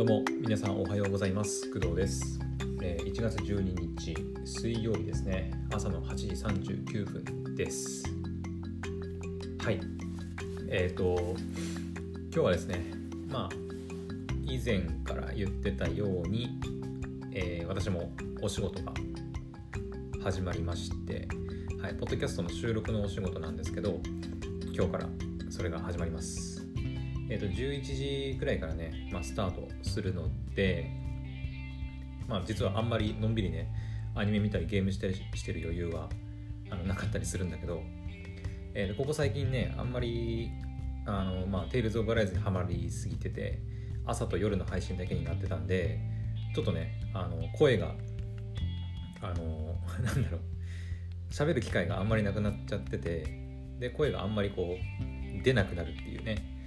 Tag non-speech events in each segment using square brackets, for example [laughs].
どうも皆さんおはようございます。工藤です、えー1月12日水曜日ですね。朝の8時39分です。はい。えっ、と今日はですねまあ以前から言ってたように、えー私もお仕事が始まりましてはい、ポッドキャストの収録のお仕事なんですけど今日からそれが始まります。えー、と11時くらいからね、まあ、スタートするので、まあ、実はあんまりのんびりねアニメ見たりゲームしたりしてる余裕はあのなかったりするんだけど、えーとここ最近ねあんまりあの、まあ、テイルズ・オブ・ライズにはまりすぎてて朝と夜の配信だけになってたんでちょっとねあの声があの [laughs] なんだろう喋る機会があんまりなくなっちゃっててで声があんまりこう出なくなるっていうね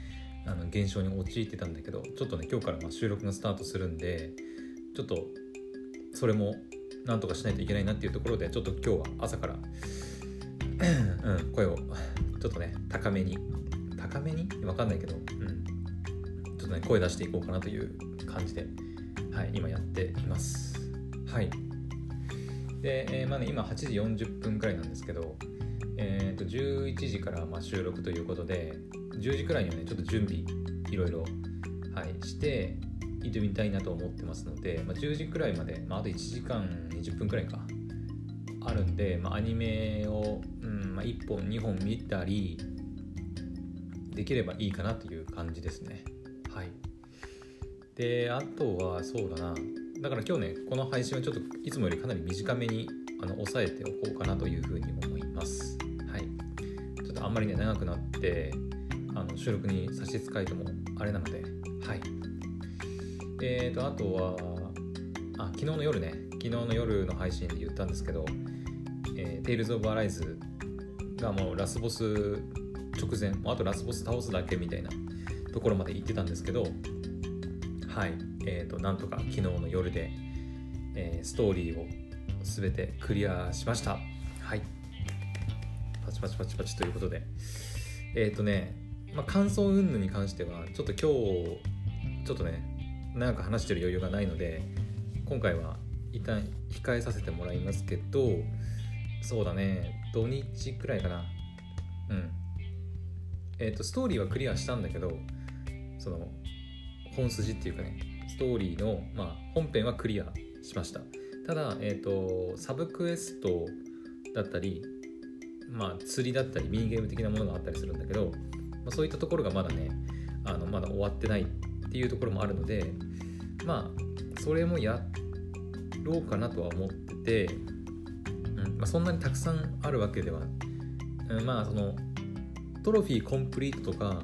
あの現象に陥ってたんだけどちょっとね今日からま収録がスタートするんでちょっとそれもなんとかしないといけないなっていうところでちょっと今日は朝から、うん、声をちょっとね高めに高めに？わかんないけど、うん、ちょっとね声出していこうかなという感じで、はい、今やっています。はい。で、えーまあね、今8時40分くらいなんですけどえー、と11時からま収録ということで10時くらいにはねちょっと準備いろいろ、はい、して挑みたいなと思ってますので、まあ、10時くらいまで、まあ、あと1時間20分くらいか。あるんで、まあ、アニメを、うんまあ、1本2本見たりできればいいかなという感じですね。はい。であとはそうだな。だから今日ねこの配信はちょっといつもよりかなり短めにあの抑えておこうかなというふうに思います。はい。ちょっとあんまりね長くなって収録に差し支えてもあれなのではい。えーとあとはあ昨日の夜ね。昨日の夜の配信で言ったんですけど「えー、テイルズ・オブ・アライズ」がもうラスボス直前あとラスボス倒すだけみたいなところまで行ってたんですけどはい。えーとなんとか昨日の夜で、えーストーリーを全てクリアしました。はい。パチパチパチパチということで。えっ、とね、まあ、感想云々に関してはちょっと今日ちょっとね長く話してる余裕がないので今回は一旦控えさせてもらいますけどそうだね土日くらいかな。うん。えっ、とストーリーはクリアしたんだけどその本筋っていうかねストーリーの、まあ、本編はクリアしました。ただ、えー、とサブクエストだったり、まあ、釣りだったりミニゲーム的なものがあったりするんだけど、まあ、そういったところがまだねあのまだ終わってないっていうところもあるのでまあそれもやろうかなとは思ってて、うんまあ、そんなにたくさんあるわけでは、うん、まあそのトロフィーコンプリートとか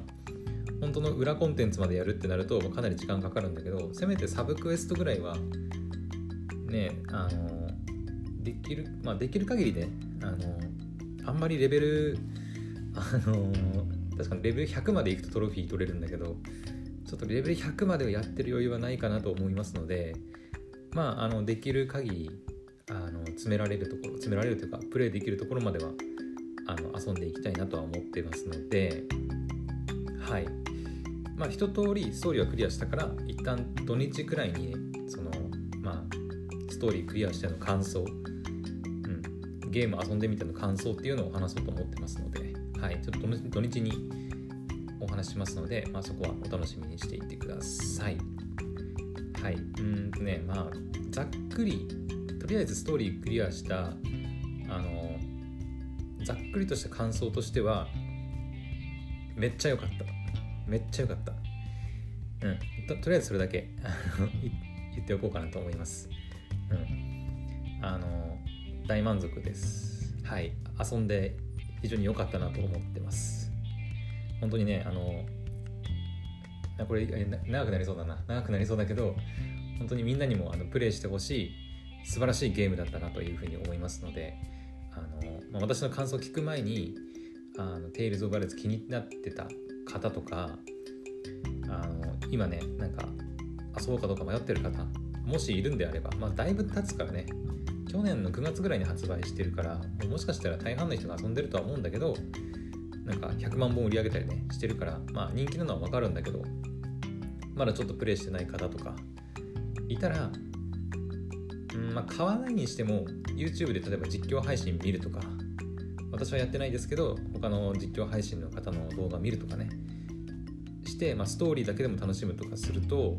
本当の裏コンテンツまでやるってなるとかなり時間かかるんだけどせめてサブクエストぐらいはねあのできるまあできる限りねあのあんまりレベルあの確かにレベル100までいくとトロフィー取れるんだけどちょっとレベル100まではやってる余裕はないかなと思いますのでまああのできる限りあの詰められるところ詰められるというかプレイできるところまではあの遊んでいきたいなとは思ってますのではい。まあ一通りストーリーはクリアしたから一旦土日くらいにそのまあストーリークリアしての感想、うん、ゲーム遊んでみての感想っていうのを話そうと思ってますので、はい、ちょっと土日にお話しますので、まあ、そこはお楽しみにしていてください。はい、うんとね、まあ、ざっくり、とりあえずストーリークリアした、あの、ざっくりとした感想としては、めっちゃ良かった。めっちゃ良かった。うん、ととりあえずそれだけ [laughs] 言っておこうかなと思います。うん。あの、大満足です。はい。遊んで非常に良かったなと思ってます。本当にね、あの、これ長くなりそうだな。長くなりそうだけど、本当にみんなにもあのプレイしてほしい素晴らしいゲームだったなというふうに思いますので、あのまあ、私の感想を聞く前に、あのテイルズ・オブ・アレス気になってた方とか、あの今ね、なんか遊ぼうかどうか迷ってる方、もしいるんであれば、まあ、だいぶ経つからね、去年の9月ぐらいに発売してるから、もしかしたら大半の人が遊んでるとは思うんだけど、なんか100万本売り上げたりね、してるから、まあ人気なのはわかるんだけど、まだちょっとプレイしてない方とかいたら、うんまあ、買わないにしても YouTube で例えば実況配信見るとか私はやってないですけど他の実況配信の方の動画見るとかねして、まあ、ストーリーだけでも楽しむとかすると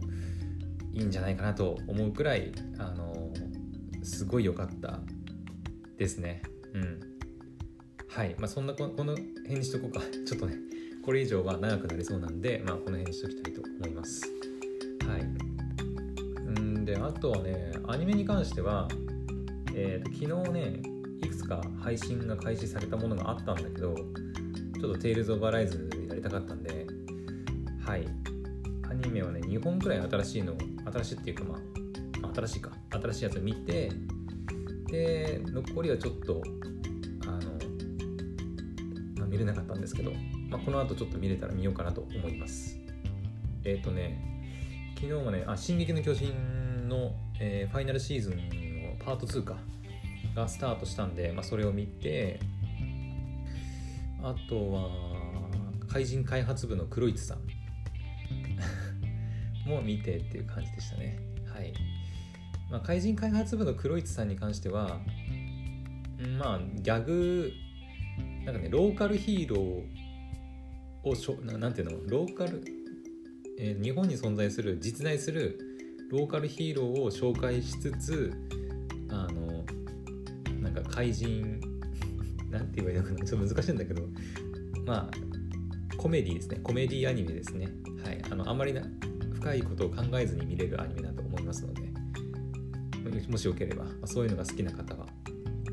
いいんじゃないかなと思うくらいあのすごい良かったですね。うん。はい。まあそんなこの辺にしとこうか。[laughs] ちょっとねこれ以上は長くなりそうなんで、まあ、この辺にしときたいと思います。はい。うんであとはねアニメに関してはえーと、昨日ねいくつか配信が開始されたものがあったんだけどちょっと「テイルズ・オブ・アライズ」やりたかったんではい。アニメはね2本くらい新しいの新しいっていうかまあ新しいか新しいやつを見てで残りはちょっとあの、まあ、見れなかったんですけど、まあ、この後ちょっと見れたら見ようかなと思います。えっ、ー、とね昨日はね「あ進撃の巨人の」えー、ファイナルシーズンのパート2かがスタートしたんで、まあ、それを見てあとは怪人開発部の黒市さん。[laughs] も見てっていう感じでしたね。まあ、怪人開発部の黒市さんに関してはまあギャグなんかねローカルヒーローをしょなんていうの？ローカル、えー、日本に存在する実在するローカルヒーローを紹介しつつあのなんか怪人 [laughs] なんて言えばいいのかな？ちょっと難しいんだけどまあコメディですね。コメディアニメですね。はい。あのあんまりな深いことを考えずに見れるアニメだと思いますので。もしよければ、まあ、そういうのが好きな方は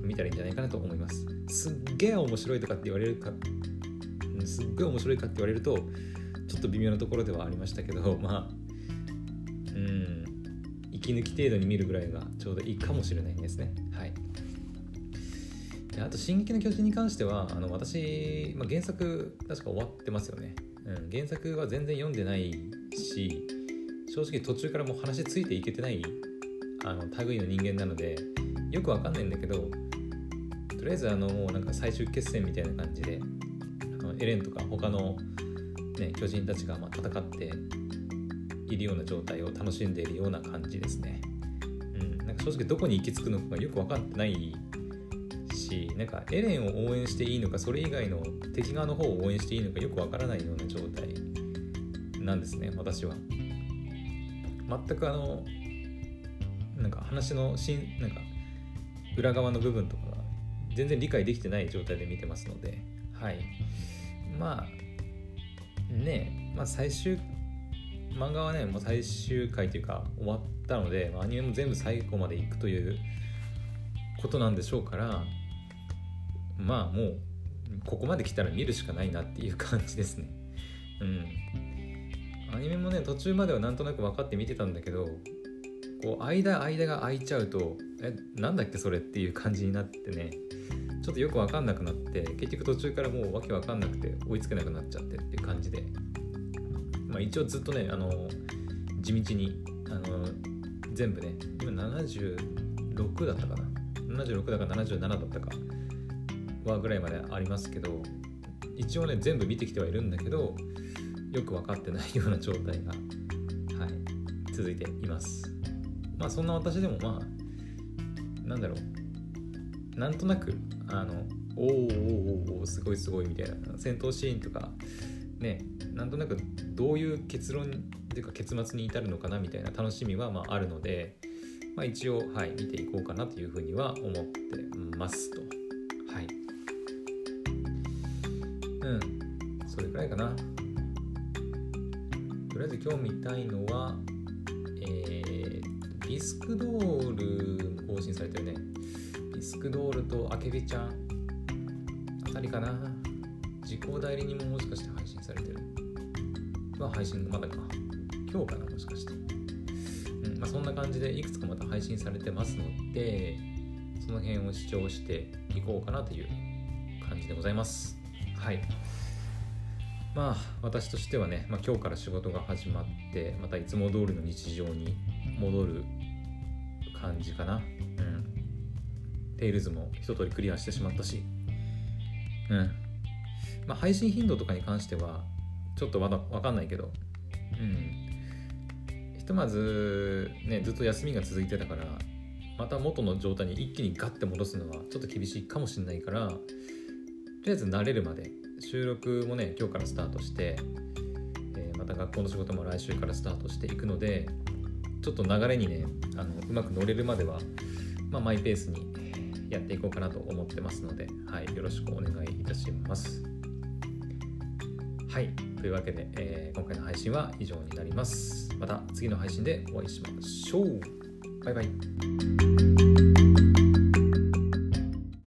見たらいいんじゃないかなと思います。すっげえ面白いとかって言われるかすっごい面白いかって言われるとちょっと微妙なところではありましたけど [laughs] まあうん息抜き程度に見るぐらいがちょうどいいかもしれないですね。はい。であと「進撃の巨人」に関してはあの私、まあ、原作確か終わってますよね、うん、原作は全然読んでないし正直途中からもう話ついていけてないあの類の人間なのでよくわかんないんだけどとりあえずあのもうなんか最終決戦みたいな感じであのエレンとか他の、ね、巨人たちがま戦っているような状態を楽しんでいるような感じですね。うん、なんか正直どこに行き着くのかがよく分かってないしなんかエレンを応援していいのかそれ以外の敵側の方を応援していいのかよく分からないような状態なんですね私は。全くあのなんか話のしんなんか裏側の部分とか全然理解できてない状態で見てますのではい。まあねまあ最終漫画はねもう最終回というか終わったので、ま、アニメも全部最後まで行くということなんでしょうからまあもうここまで来たら見るしかないなっていう感じですね。うん。アニメもね途中まではなんとなく分かって見てたんだけどこう間間が空いちゃうとえなんだっけそれっていう感じになってね。ちょっとよく分かんなくなって結局途中からもうわけ分かんなくて追いつけなくなっちゃってっていう感じで、まあ、一応ずっとねあの地道にあの全部ね今76だったかな。76だか77だったかはぐらいまでありますけど一応ね全部見てきてはいるんだけどよく分かってないような状態が、はい、続いています。まあそんな私でもまあなんだろうなんとなくあのおーおーおおすごいすごいみたいな戦闘シーンとかねなんとなくどういう結論っていうか結末に至るのかなみたいな楽しみはまああるので、まあ、一応、はい、見ていこうかなというふうには思ってますと。はい。うん、それくらいかな。とりあえず今日見たいのは、ビスクドールも更新されてるね。ビスクドールとアケビちゃんあたりかな。時効代理人ももしかして配信されてる。は配信まだか。今日かな、もしかして。うんまあ、そんな感じでいくつかまた配信されてますので、その辺を視聴していこうかなという感じでございます。はい。まあ私としてはね、まあ、今日から仕事が始まってまたいつも通りの日常に戻る感じかな。うん。テイルズも一通りクリアしてしまったし。うん。まあ、配信頻度とかに関しては、ちょっとまだわかんないけど、うん。ひとまずねずっと休みが続いてたからまた元の状態に一気にガッて戻すのはちょっと厳しいかもしれないからとりあえず慣れるまで収録もね今日からスタートして、え、また学校の仕事も来週からスタートしていくのでちょっと流れにねあのうまく乗れるまでは、まあ、マイペースにやっていこうかなと思ってますので、はい、よろしくお願いいたします。はい、というわけで、えー、今回の配信は以上になります。また次の配信でお会いしましょう。バイバイ。